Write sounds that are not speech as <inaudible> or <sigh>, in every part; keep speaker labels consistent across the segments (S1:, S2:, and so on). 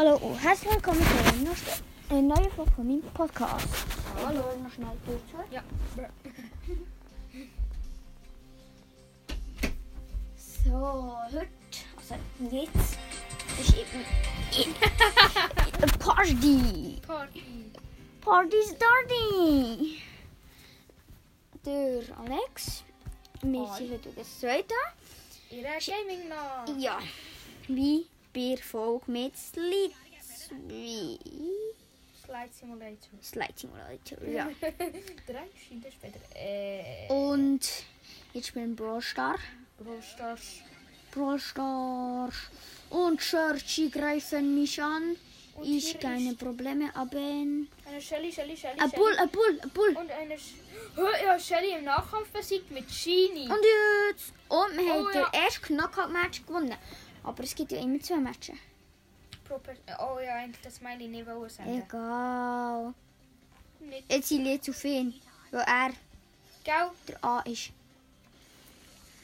S1: Hallo und herzlich willkommen zu einer neuen- Folge von meinem Podcast.
S2: Hallo.
S1: Noch schnell durch.
S2: Ja.
S1: So, heute, also jetzt ist eben eine <laughs> Party.
S2: Party.
S1: Party starting. Der Alex. Wir sind heute das zweite.
S2: Ihre Gaming noch.
S1: Ja, wie bei der Folge mit Slide.
S2: Slide Simulator.
S1: Slide Simulator, ja. <laughs>
S2: Drei Stunden später. Äh.
S1: Und jetzt spielen Brawl Star.
S2: Brawl Stars.
S1: Brawl Stars. Und Churchy greifen mich an.
S2: Und
S1: ich keine Probleme haben.
S2: Eine Shelly, Shelly, Shelly.
S1: Ein. Bull, ein Bull, ein Bull.
S2: Und eine. Sch Hä, ja, Shelly im Nachkampf besiegt mit Genie.
S1: Und jetzt. Und wir haben
S2: Oh,
S1: den
S2: ja.
S1: ersten Knockout-Match gewonnen. Aber es gibt ja immer zwei Matches.
S2: Pro Per- oh ja, eigentlich das meine ich nicht wollen senden.
S1: Egal.
S2: Nicht.
S1: Jetzt sind wir zu viel. Weil er
S2: Gell?
S1: der A ist.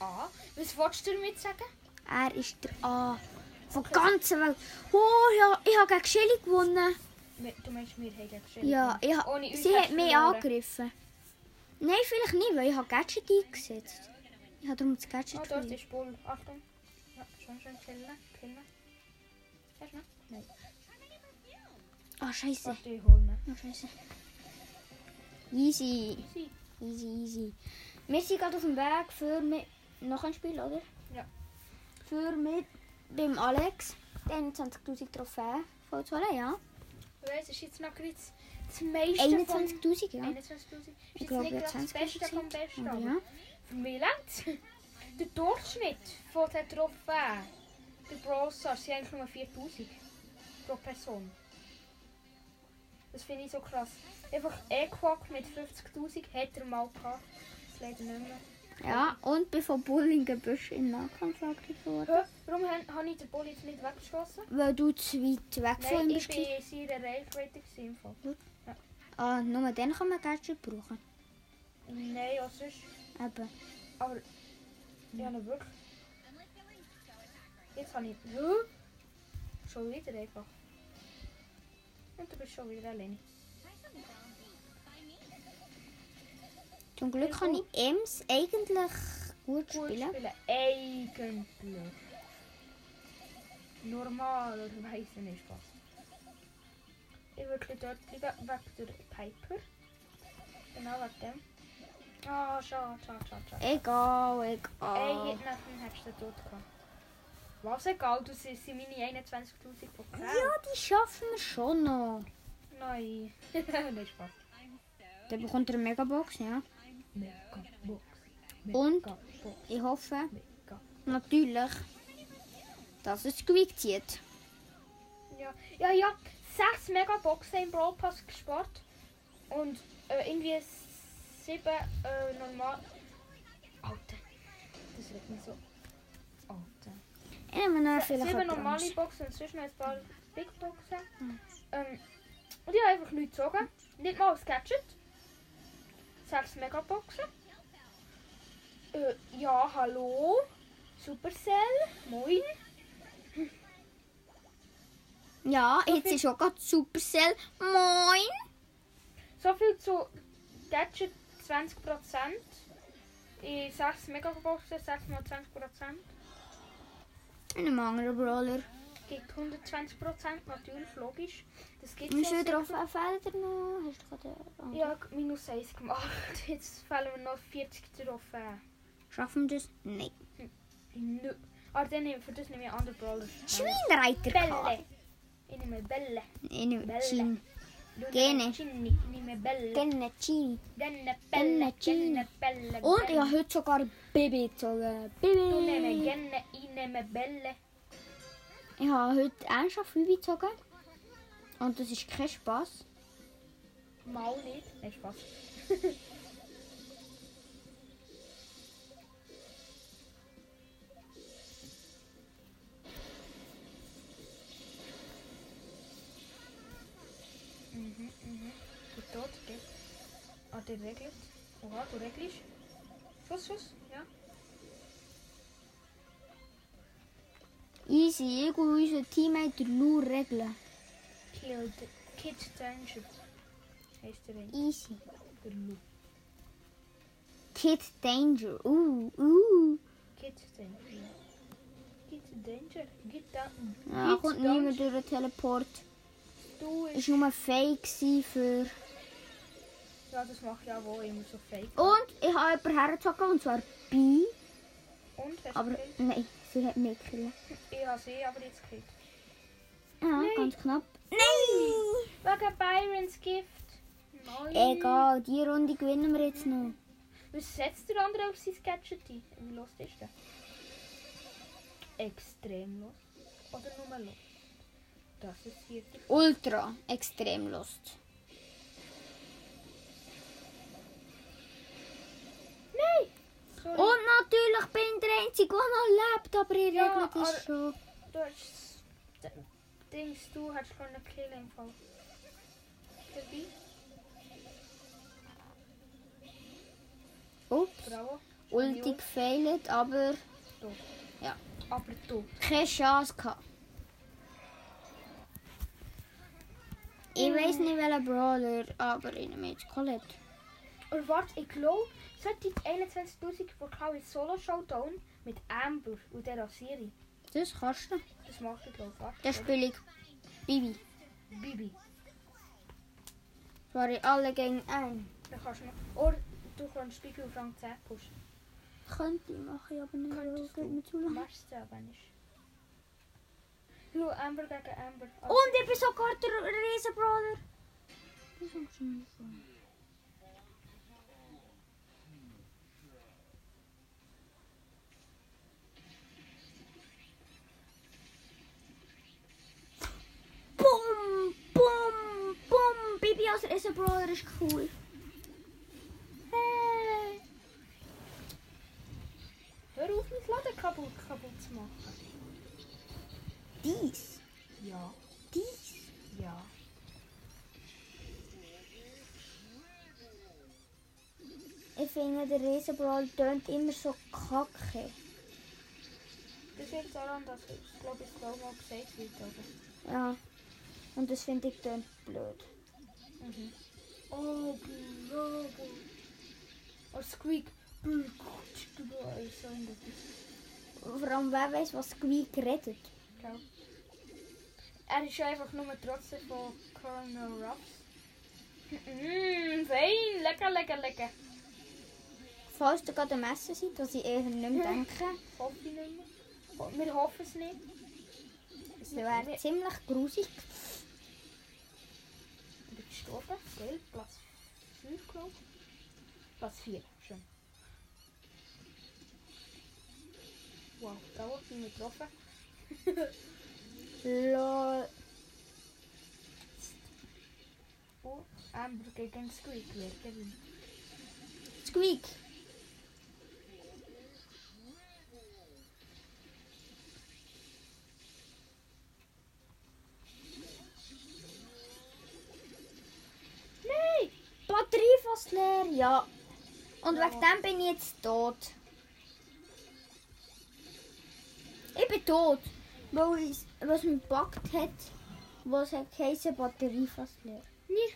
S2: Ah. Was wolltest du damit sagen?
S1: Er ist der A. Von der ganzen Welt. Oh ja, ich habe gegen Shelly gewonnen.
S2: Wir- Du meinst, wir haben gegen Shelly
S1: Ja,
S2: gewonnen?
S1: ich ha,
S2: Ohne uns
S1: sie
S2: hast
S1: hat
S2: du
S1: mich
S2: verloren.
S1: angegriffen. Nein, vielleicht nicht, weil ich habe Gadget eingesetzt. Ich habe darum das Gadget
S2: Oh, dort
S1: verloren.
S2: ist Bull. Achtung. Ja, schön, schön. Killen. Killen. Hast du noch? Nein.
S1: Ah, scheiße.
S2: Warte, ich hol ihn.
S1: Ah, scheiße. Easy.
S2: Easy.
S1: Easy, easy. Sind gerade auf dem Weg für mit noch ein Spiel, oder?
S2: Ja.
S1: Für mit dem Alex. Die 21.000 Trophäen vollzuholen, ja.
S2: Du weißt, ist jetzt noch das das meiste von...
S1: 21.000, ja.
S2: 21'000. Ist
S1: Ich
S2: jetzt nicht das
S1: 20
S2: Beste vom Besten.
S1: Ja.
S2: Für mich längt Der Durchschnitt von den Trophäen bei Brawl Stars sind eigentlich nur 4000 pro Person. Das finde ich so krass. Einfach Equak mit 50.000 hat er mal gehabt. Das leider nicht mehr.
S1: Ja, und bin von Bullingenbüsch im Nahkampf angegriffen worden.
S2: Hä? Warum habe ich den Ball jetzt nicht weggeschossen?
S1: Weil du zu weit weg von
S2: Nein,
S1: ihm
S2: ich
S1: bist.
S2: bin in seiner Reichweite im Fall.
S1: Ah, nur dann kann man Gadget brauchen.
S2: Nein, was ist?
S1: Eben.
S2: Aber ja, nicht wirklich. Jetzt habe ich. Hä? Schon wieder einfach. Und du bist schon wieder alleine.
S1: Zum Glück kann ich Ems eigentlich gut
S2: Gut
S1: spielen.
S2: spielen. Eigentlich. Normalerweise nicht fast. Ich würde dort bleiben wegen der Piper. Genau wegen dem. Ah, schade, schade, schade, schade.
S1: Egal,
S2: Ey,
S1: egal.
S2: jetzt nachher hättest du den tot gehabt. Was egal, du sind meine 21.000 Prozent.
S1: Ja, die schaffen wir schon noch.
S2: Nein. <laughs> nicht Spaß.
S1: Dann bekommt er eine Megabox, ja.
S2: Mega Box.
S1: Und? Ich hoffe natürlich, dass es Quick zieht.
S2: Ja, ja, ja. Sechs Megaboxen im Brawl Pass gespart. Und äh, irgendwie sieben äh, normal. Alter. Das wird nicht so. Alter.
S1: Ich nehme dann vielleicht
S2: sieben
S1: eine
S2: normale
S1: Bronze.
S2: Boxen und zwischen ein paar Big Boxen. Ähm, und ich habe einfach nichts gezogen. Nicht mal ein Gadget. Sechs Megaboxen. Äh, ja, hallo. Supercell. Moin.
S1: Ja,
S2: So
S1: jetzt ist auch gerade Supercell. Moin!
S2: So viel zu Gadget 20%. In 6 Megaboxen 6 mal 20%.
S1: Und ein anderer Brawler.
S2: Gibt 120% natürlich, logisch. Das gibt
S1: Wie
S2: so
S1: viele
S2: sicher.
S1: Trophäenfelder noch? Hast du gerade...
S2: Ich habe minus 1 gemacht. <laughs> Jetzt fehlen mir noch 40 Trophäen.
S1: Schaffen wir das? Nein.
S2: Nö. Aber dann nehme, für das nehme ich andere Brawler.
S1: Schweinreiter.
S2: Bälle. Ich nehme Bälle.
S1: Ich nehme
S2: Bälle.
S1: Gene. Gerne
S2: Bälle.
S1: Und habe heute sogar Baby
S2: nimmst
S1: Baby.
S2: Ich
S1: habe heute ernsthaft Baby gezogen. Und das ist kein Spaß.
S2: Mal nicht. Nein, Spaß. <laughs> mhm, mhm. Gut tot, geht. Ah, der regelt. Oha, du regelst. Schuss, Schuss, ja.
S1: Easy. Easy, ich und unser Teammate der Lou regeln.
S2: Kill the Kid Danger. Heißt der ein?
S1: Easy.
S2: Der Lu.
S1: Kid Danger. Uh, uh.
S2: Kid Danger. Kid Danger. Kid Danger.
S1: Ja,
S2: Kid
S1: kommt niemand durch den Teleport.
S2: Du ist...
S1: Nur fake für...
S2: Ja, das mache ich auch wohl immer so fake.
S1: Und ich habe jemanden hergezogen, und zwar Bi.
S2: Und? Hast
S1: Aber
S2: gekillt?
S1: nein, sie hat mich gekillt.
S2: Ich habe sie aber jetzt gekillt.
S1: Ja,
S2: Nein.
S1: ganz knapp. Nein!
S2: Wegen Byrons Gift. Nein.
S1: Egal, die Runde gewinnen wir jetzt noch.
S2: Was setzt der andere auf sein Gadget ein? Wie los ist der? Extrem los. Oder nur los? Das ist hier
S1: Ultra extrem Lust.
S2: Nein! Sorry.
S1: Und natürlich bin ich der Einzige, der noch lebt, aber ich
S2: Ja,
S1: das
S2: aber-
S1: schon.
S2: Du hast... Dings, du hast können killen im Fall. Dabei.
S1: Ups,
S2: Bravo.
S1: Ulti gefailt, aber
S2: Aber du.
S1: keine Chance gehabt. Ich weiß nicht welcher Brawler, aber ich nehme jetzt Colette.
S2: Und warte, ich glaube, seit die 21.000 Vokal ist Solo Showdown mit Amber und der Rasiri.
S1: Das kannst du.
S2: Das macht ich glaube warte.
S1: Das spiele ich Bibi.
S2: Bibi.
S1: Sorry, alle gegen.
S2: Dann kannst du noch... Oder du kannst Bibi auf Rang 10 pushen.
S1: Könnte ich machen, aber nicht, weil
S2: Könntest
S1: es geht
S2: du.
S1: mir zu lang.
S2: Machst du aber nicht. Schau, Amber gegen Amber.
S1: Und ich bin sogar der Riesenbrawler. Das ist schon so. Bum, bum, bum. Bibi als Riesenbrawler ist cool. Ich finde, der Riesenbrawler tönt immer so kacke.
S2: Das liegt daran, dass ich glaube ich Slow mal gesagt wird, oder?
S1: Ja. Und das finde ich tönt blöd.
S2: Mhm. Oh, blöd. Oh, Squeak.
S1: Vor allem, wer weiß, was Squeak redet.
S2: Ciao. Er ist einfach nur trotzdem von Colonel Ruffs. Mmm, fein. Lecker, lecker, lecker.
S1: Falls du gerade am Essen seid, was ich eher nicht mehr denke,
S2: Hoffe ich nicht mehr. Wir hoffen es nicht.
S1: es wäre ziemlich grusig.
S2: Ich bin gestorben. Geil. Platz 5, glaube ich. Platz 4. Schön. Wow, da wurde ich nicht getroffen. <laughs>
S1: Lol.
S2: Oh, Amber gegen Squeak. Wer gewinnt?
S1: Squeak.
S2: Nein!
S1: Batterie fast leer, ja. Und wegen dem bin ich jetzt tot. Ich bin tot. Weil ich, was mich gepackt hat, was hat geheißen, Batterie fast leer.
S2: Nee.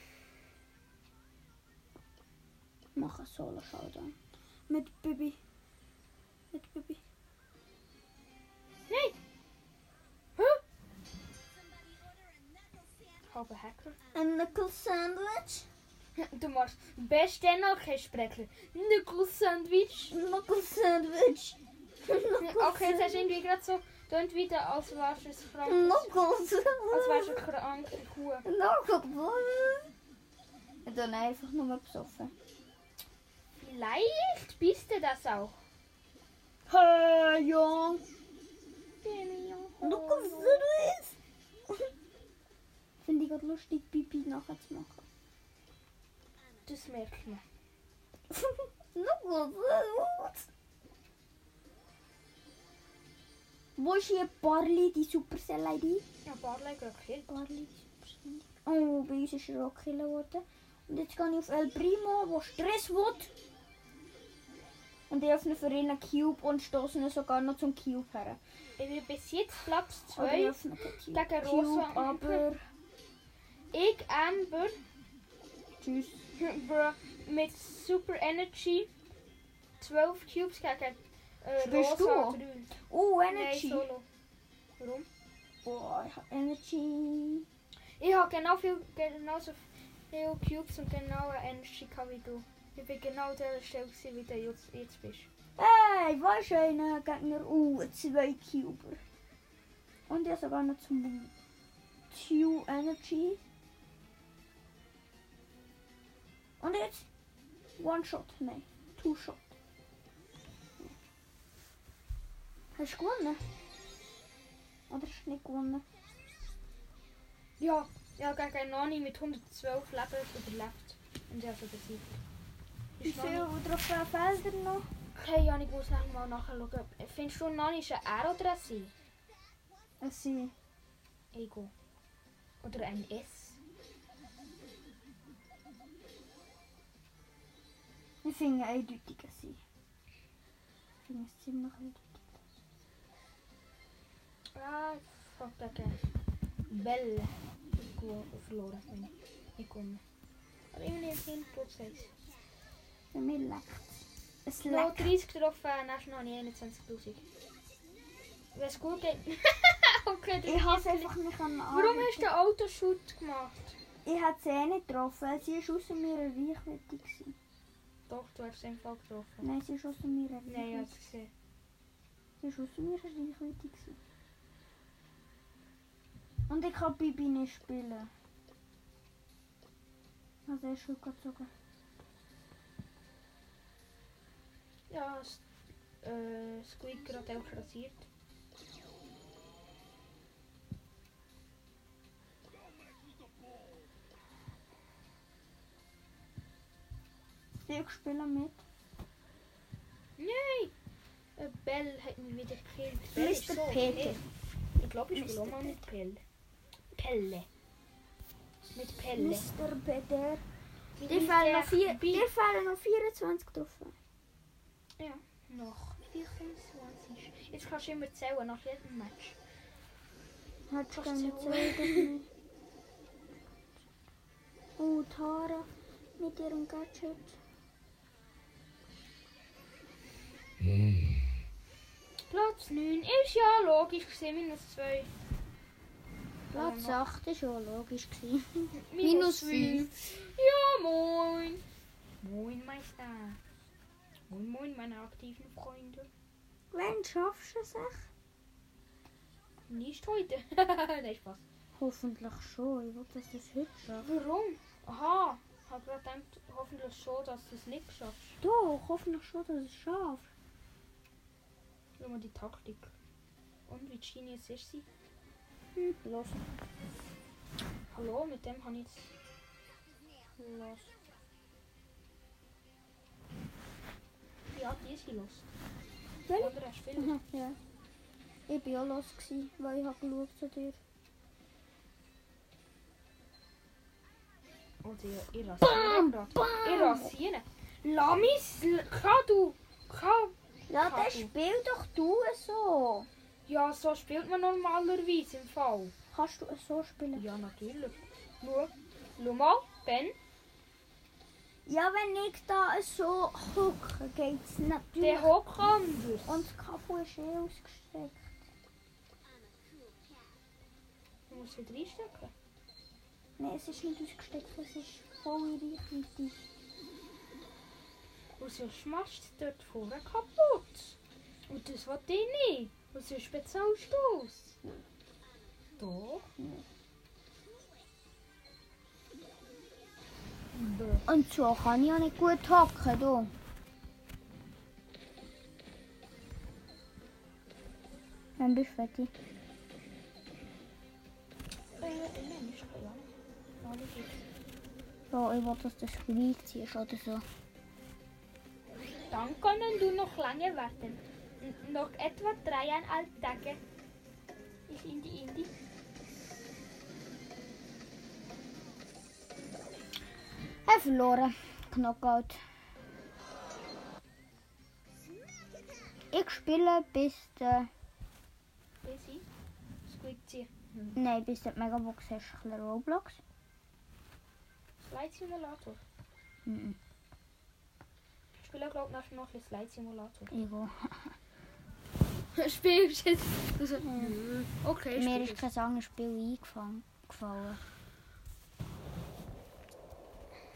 S1: Ich mache Solo Showdown. Mit Bibi. Mit Bibi.
S2: Nein! Hä? Halber Hacker.
S1: Ein Nickel Sandwich. <laughs>
S2: Du machst best dann noch kein Sprecher. Nickel Sandwich. <laughs> Okay, jetzt hast du irgendwie gerade so tönt wieder, als wärst du krank.
S1: Knuckles.
S2: Als wärst du Kuh.
S1: Knuckles. Ich bin einfach nur besoffen.
S2: Vielleicht bist du das auch.
S1: Hey, Jung. Knuckles Sandwich. <laughs> Finde ich gerade lustig, Pipi nachher zu machen.
S2: Das merkt man.
S1: Wo ist hier Barley, die Supercell-ID?
S2: Ja, Barley gekillt.
S1: Barley, die Supercell. Oh, bei uns ist er auch gekillt worden. Und jetzt gehe ich auf El Primo, wo Stress will. Und ich öffne für ihn einen Cube und stoße ihn sogar noch zum Cube her.
S2: Ich bin bis jetzt Platz
S1: Aber ich
S2: 2.
S1: öffne
S2: Gegen
S1: Cube
S2: Rosa.
S1: aber...
S2: Ich, Amber,
S1: Tschüss.
S2: Mit Super Energy 12 Cubes gegen äh,
S1: Spielst du
S2: Rosa? 3.
S1: Oh,
S2: Nein,
S1: Energy.
S2: solo. Warum?
S1: Boah, ich hab Energy.
S2: Ich habe genau viel, genauso viele Cubes und genau Energy wie du. Ich bin genau der Stelle wie du jetzt, jetzt bist.
S1: Hey, was ist einer Gegner? Uh, zwei Cuber. Und ich habe sogar noch zum Two Energy. Und jetzt One Shot. Nein, Two Shot. Hast du gewonnen? Oder hast du nicht gewonnen?
S2: Ja, ja, gegen Nani mit 112 Leben überlebt. Und ich habe sie besiegt.
S1: Wie viele
S2: Nani-
S1: Trophäenfelder noch?
S2: Hey Jan, ich muss nachher mal nachschauen. Findest du Nani ist ein R oder ein C?
S1: Es sind
S2: Ego. Oder ein S?
S1: Ich finde eindeutig ein Sie. Ich finde es ziemlich eindeutig.
S2: Ah, fuck, gegen Belle. Ich gewo- verloren. Meine ich. Nicht gewonnen. Aber irgendwie ein Prozess.
S1: Bei mir leckt es. Es
S2: Noch
S1: leckt.
S2: 30 getroffen, dann hast du noch nicht 21.000. Wenn es gut geht. okay, du
S1: Ich habe es
S2: schießt
S1: einfach nicht an
S2: Warum hast du den Autoshoot gemacht?
S1: Ich habe sie eh nicht getroffen. Sie war außer mir Reichweite. gewesen.
S2: Doch, du hast den Fall getroffen.
S1: Nein, sie ist außer mir.
S2: Nein, ich habe es gesehen.
S1: Sie ist außer mir Reichweite. gewesen. Und ich kann Bibi nicht spielen. Also er ist schon gezogen.
S2: Ja, es- äh, Squeak gerade auch rasiert.
S1: Ich spiele mit.
S2: Nein! Äh, Bell hat mich wieder gekillt. Bell
S1: Mr.
S2: so
S1: Peter.
S2: okay. Ich glaube, ich spiele auch mal mit Pell. Pelle. Mit Pelle.
S1: Mr. Peter. Dir
S2: der?
S1: noch, vier, dir fehlen noch 24 getroffen.
S2: Ja, noch 24. Jetzt kannst du immer zählen nach jedem Match.
S1: Hat schon mehr. Oh, Tara mit ihrem Gadget.
S2: Platz 9 ist ja logisch gesehen, minus 2.
S1: Platz 8 war schon logisch. Gewesen. <laughs>
S2: Minus
S1: Minus
S2: 5. Ja, moin. Moin, Meister. Moin, moin, meine aktiven Freunde.
S1: Wann schaffst du es echt?
S2: Nicht heute. <laughs> Nein, Spaß.
S1: Hoffentlich schon. Ich will, dass du es heute schaffst.
S2: Warum? Aha. Ich habe gedacht, hoffentlich schon, dass du es nicht schaffst.
S1: Doch, hoffentlich schon, dass du es schaffst.
S2: Schau mal die Taktik. Und wie genius ist sie?
S1: Hm, los.
S2: Hallo, mit dem habe ich jetzt. Los. Ja, die ist los.
S1: Welche?
S2: Oder hast du viel?
S1: Ja. Ich war auch los, gewesen, weil ich habe geschaut zu dir.
S2: Oder ihr, ihr rasieren gerade. Ihr rasieren. Lamis, kann du. Kann.
S1: Ja,
S2: Kann
S1: dann spiel doch du es so.
S2: Ja, so spielt man normalerweise im Fall.
S1: Kannst du es so spielen?
S2: Ja, natürlich. Schau, schau mal, Ben.
S1: Ja, wenn ich da so gucke, geht es natürlich.
S2: Der hockt anders.
S1: Und das Kabel ist eh ausgesteckt.
S2: Du musst wieder reinstecken.
S1: Nein, es ist nicht ausgesteckt, es ist voll in Reichweite.
S2: Und sonst machst du dort vorne kaputt. Und das will ich nicht. Und sonst bezahlst du es. Doch.
S1: Und so kann ich auch nicht gut hocken, du. Dann bist du fertig.
S2: Ist.
S1: So, ich will, dass das vorbeiziehst oder so.
S2: Dann können du noch lange warten. N noch etwa dreieinhalb Tage. Ich in die Indie.
S1: Er verloren. Knockout. spielen, bis der.
S2: Busy. Squid ziehen.
S1: Nein, bis der Megabox hast, ein Roblox.
S2: Slide Simulator.
S1: Mhm.
S2: Ich spiele glaube ich noch ein bisschen Slide Simulator.
S1: Ego. <laughs>
S2: Spielst du jetzt? Also, Okay,
S1: Mir
S2: spiel
S1: ist kein anderes Spiel eingefallen. Gefallen.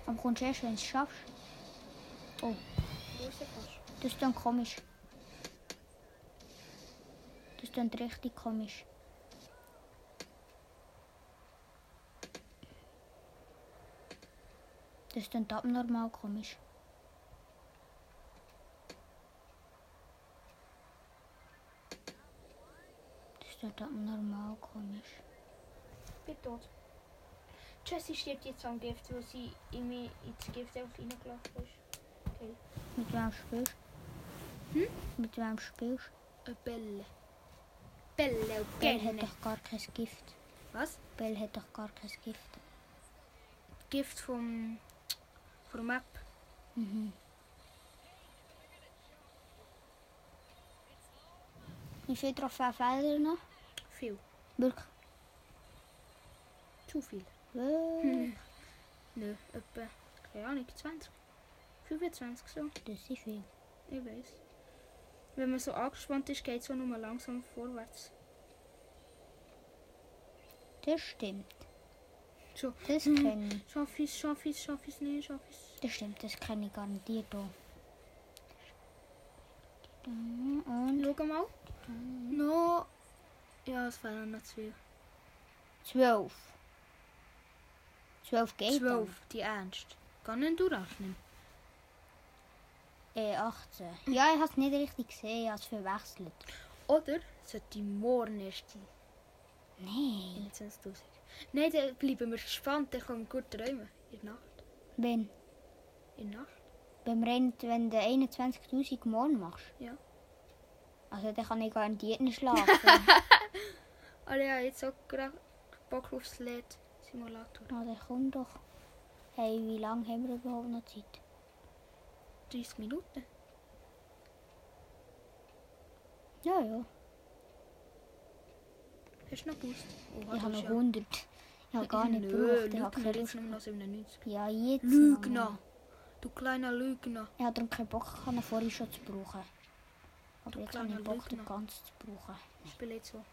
S1: Aber kommst du erst, wenn du es schaffst?
S2: Fast?
S1: Das ist dann komisch. Das ist dann richtig komisch. Das ist dann abnormal komisch. Das abnormal komisch.
S2: Ich bin tot. Jessie stirbt jetzt am Gift, weil sie irgendwie ins Gift einfach reingelaufen ist. Okay.
S1: Mit wem spielst du?
S2: Hm?
S1: Mit wem spielst
S2: Eine Bälle. Bälle und
S1: du? Bell hat doch gar kein Gift.
S2: Was?
S1: Bell hat doch gar kein Gift.
S2: Gift vom... der Map.
S1: Mhm. Wie viele Trophäen fehlen noch? Wirklich?
S2: Zu viel.
S1: Wirklich?
S2: Nö, etwa, keine Ahnung, 20. 25 so.
S1: Das ist viel.
S2: Ich weiß. Wenn man so angespannt ist, geht es auch nur langsam vorwärts.
S1: Das stimmt.
S2: So.
S1: Das
S2: Mhm.
S1: kenne ich.
S2: Schaff ich's, schaff ich's, schaff ich's nicht, schaff ich's.
S1: Das stimmt, das kenne ich garantiert auch. Und
S2: Schau mal. No. Ja, es fehlen noch zwei.
S1: zwölf. Zwölf geht
S2: Zwölf, die ernst. Kann nicht durchrechnen.
S1: dann. Äh, 18. Ja, ich habe es nicht richtig gesehen, ich habe es verwechselt.
S2: Oder sollte morgen erst sein?
S1: Nein.
S2: 21.000. Nein, dann bleiben wir gespannt, dann können wir gut träumen. In der Nacht.
S1: Wenn,
S2: In der Nacht.
S1: beim Rennen, wenn du 21.000 morgen machst.
S2: Ja.
S1: Also dann kann ich garantiert nicht schlafen. <laughs>
S2: Aber ja, jetzt auch gerade Bock aufs LED Simulator.
S1: Na, dann komm doch. Hey, wie lange haben wir überhaupt noch Zeit?
S2: 30 Minuten.
S1: Ja, ja.
S2: Hast du noch Boost? Oh,
S1: Ich habe noch
S2: ja-
S1: 100. Ich habe gar nicht gebraucht. Ich habe keine Lust.
S2: noch 97.
S1: Ja, jetzt.
S2: Lügner! Du kleiner Lügner.
S1: Ich habe darum keinen Bock, ich habe ihn vorhin schon zu brauchen.
S2: Du
S1: jetzt habe ich Bock, den
S2: Lügner.
S1: ganz zu brauchen.
S2: Ich spiele jetzt so.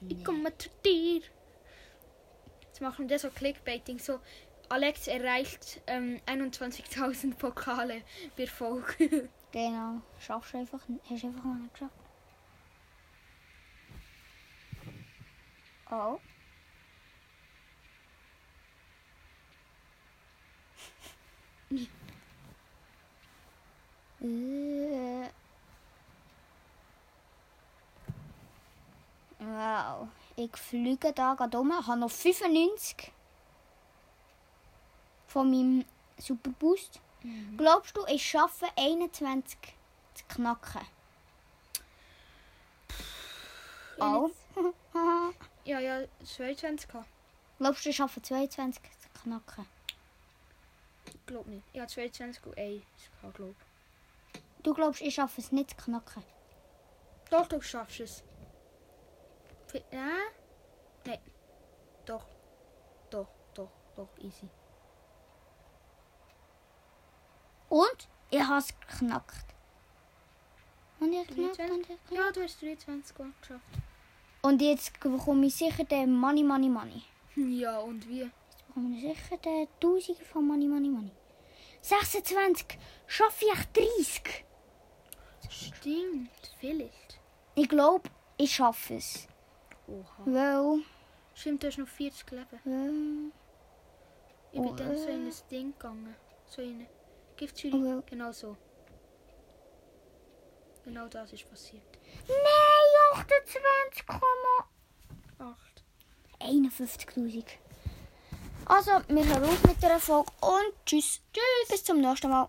S1: Nee.
S2: Ich komme zu dir. Jetzt machen wir das so Clickbaiting. So, Alex erreicht ähm, 21.000 Pokale per Folge. <laughs>
S1: Genau. Schaffst du einfach, hast du einfach noch nicht geschafft. Oh. <laughs> Äh. Wow. Ich fliege da gerade um. Ich habe noch 95 von meinem Superboost. Glaubst du, ich schaffe 21 zu knacken? Auch.
S2: Ja, ja, 22 gehabt.
S1: Glaubst du, ich schaffe 22 zu knacken?
S2: Ich glaube nicht. Ja, 22 und 1 gehabt, glaube
S1: Du glaubst, ich schaffe es nicht zu knacken?
S2: Doch, du schaffst es. Ja? Nein. Doch. Doch, doch, doch, easy.
S1: Und ich habe es geknackt. Und jetzt geknackt,
S2: 23?
S1: und jetzt geknackt.
S2: Ja, du hast 23 Mal geschafft.
S1: Und jetzt bekomme ich sicher den Money, Money, Money. <laughs>
S2: Ja, und wie?
S1: Jetzt bekomme ich sicher den Tausiger von Money, Money, Money. 26. Schaffe ich 30?
S2: Stimmt, vielleicht.
S1: Ich glaube, ich schaffe es.
S2: Oha.
S1: Weil,
S2: Stimmt, du hast noch 40 Leben.
S1: weil,
S2: Ich bin
S1: Oh,
S2: dann so in ein Ding gegangen. So in eine Giftjury.
S1: Oh,
S2: Genau so. Genau das ist passiert.
S1: Nein, 28,51.000.
S2: 8.
S1: Also, wir hören auf mit der Folge und tschüss. Tschüss. Bis zum nächsten Mal.